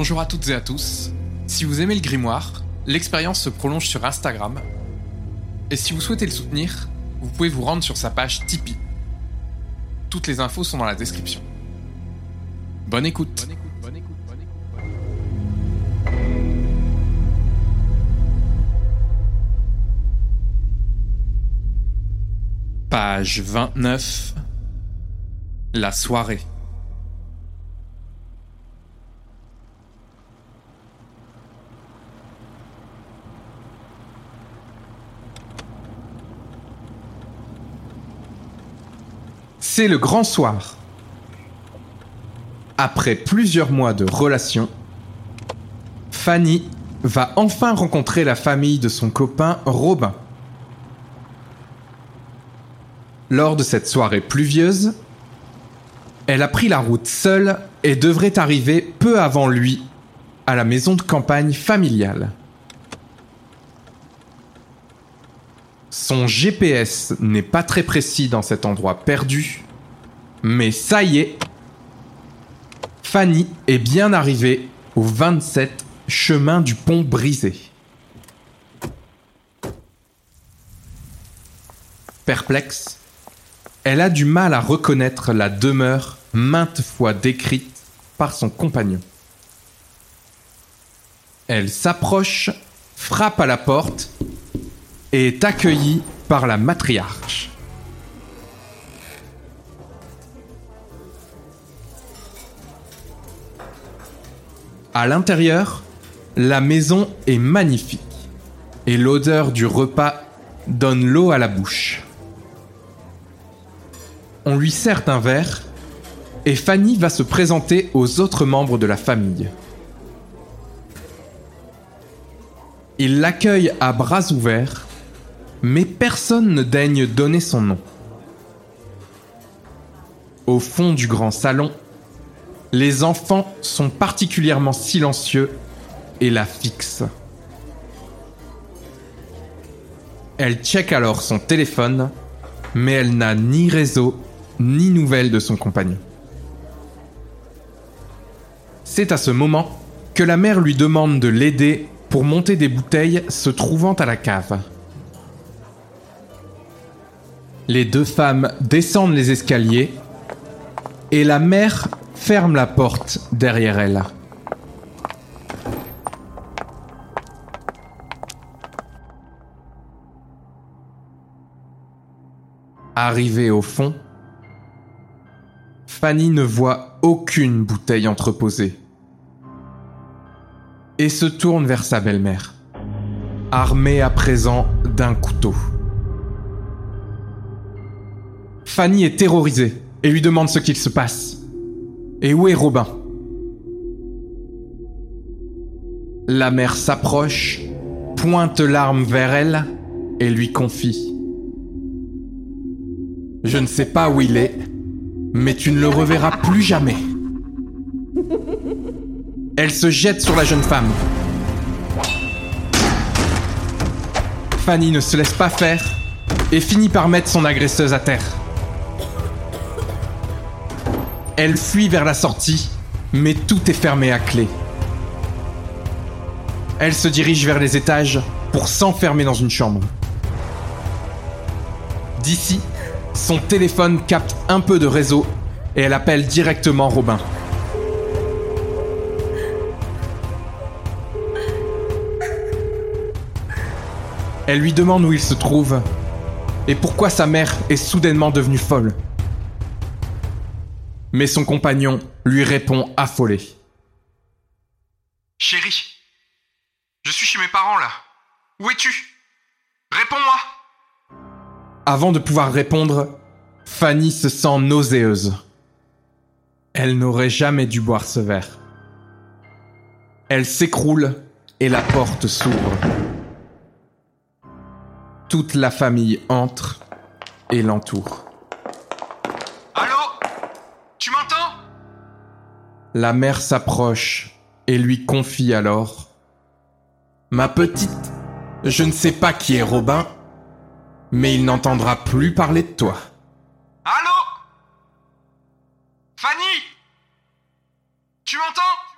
Bonjour à toutes et à tous. Si vous aimez le grimoire, l'expérience se prolonge sur Instagram. Et si vous souhaitez le soutenir, vous pouvez vous rendre sur sa page Tipeee. Toutes les infos sont dans la description. Bonne écoute. Page 29. La soirée. C'est le grand soir. Après plusieurs mois de relation, Fanny va enfin rencontrer la famille de son copain Robin. Lors de cette soirée pluvieuse, elle a pris la route seule et devrait arriver peu avant lui à la maison de campagne familiale. Son GPS n'est pas très précis dans cet endroit perdu, mais ça y est, Fanny est bien arrivée au 27 chemin du pont brisé. Perplexe, elle a du mal à reconnaître la demeure maintes fois décrite par son compagnon. Elle s'approche, frappe à la porte est accueillie par la matriarche. À l'intérieur, la maison est magnifique et l'odeur du repas donne l'eau à la bouche. On lui sert un verre et Fanny va se présenter aux autres membres de la famille. Il l'accueille à bras ouverts, mais personne ne daigne donner son nom. Au fond du grand salon, les enfants sont particulièrement silencieux et la fixent. Elle check alors son téléphone, mais elle n'a ni réseau ni nouvelles de son compagnon. C'est à ce moment que la mère lui demande de l'aider pour monter des bouteilles se trouvant à la cave. Les deux femmes descendent les escaliers et la mère ferme la porte derrière elle. Arrivée au fond, Fanny ne voit aucune bouteille entreposée et se tourne vers sa belle-mère, armée à présent d'un couteau. Fanny est terrorisée et lui demande ce qu'il se passe. Et où est Robin? La mère s'approche, pointe l'arme vers elle et lui confie. Je ne sais pas où il est, mais tu ne le reverras plus jamais. Elle se jette sur la jeune femme. Fanny ne se laisse pas faire et finit par mettre son agresseuse à terre. Elle fuit vers la sortie, mais tout est fermé à clé. Elle se dirige vers les étages pour s'enfermer dans une chambre. D'ici, son téléphone capte un peu de réseau et elle appelle directement Robin. Elle lui demande où il se trouve et pourquoi sa mère est soudainement devenue folle. Mais son compagnon lui répond affolé. Chérie, je suis chez mes parents là. Où es-tu? Réponds-moi Avant de pouvoir répondre, Fanny se sent nauséeuse. Elle n'aurait jamais dû boire ce verre. Elle s'écroule et la porte s'ouvre. Toute la famille entre et l'entoure. Allô La mère s'approche et lui confie alors. Ma petite, je ne sais pas qui est Robin, mais il n'entendra plus parler de toi. Allô? Fanny? Tu m'entends?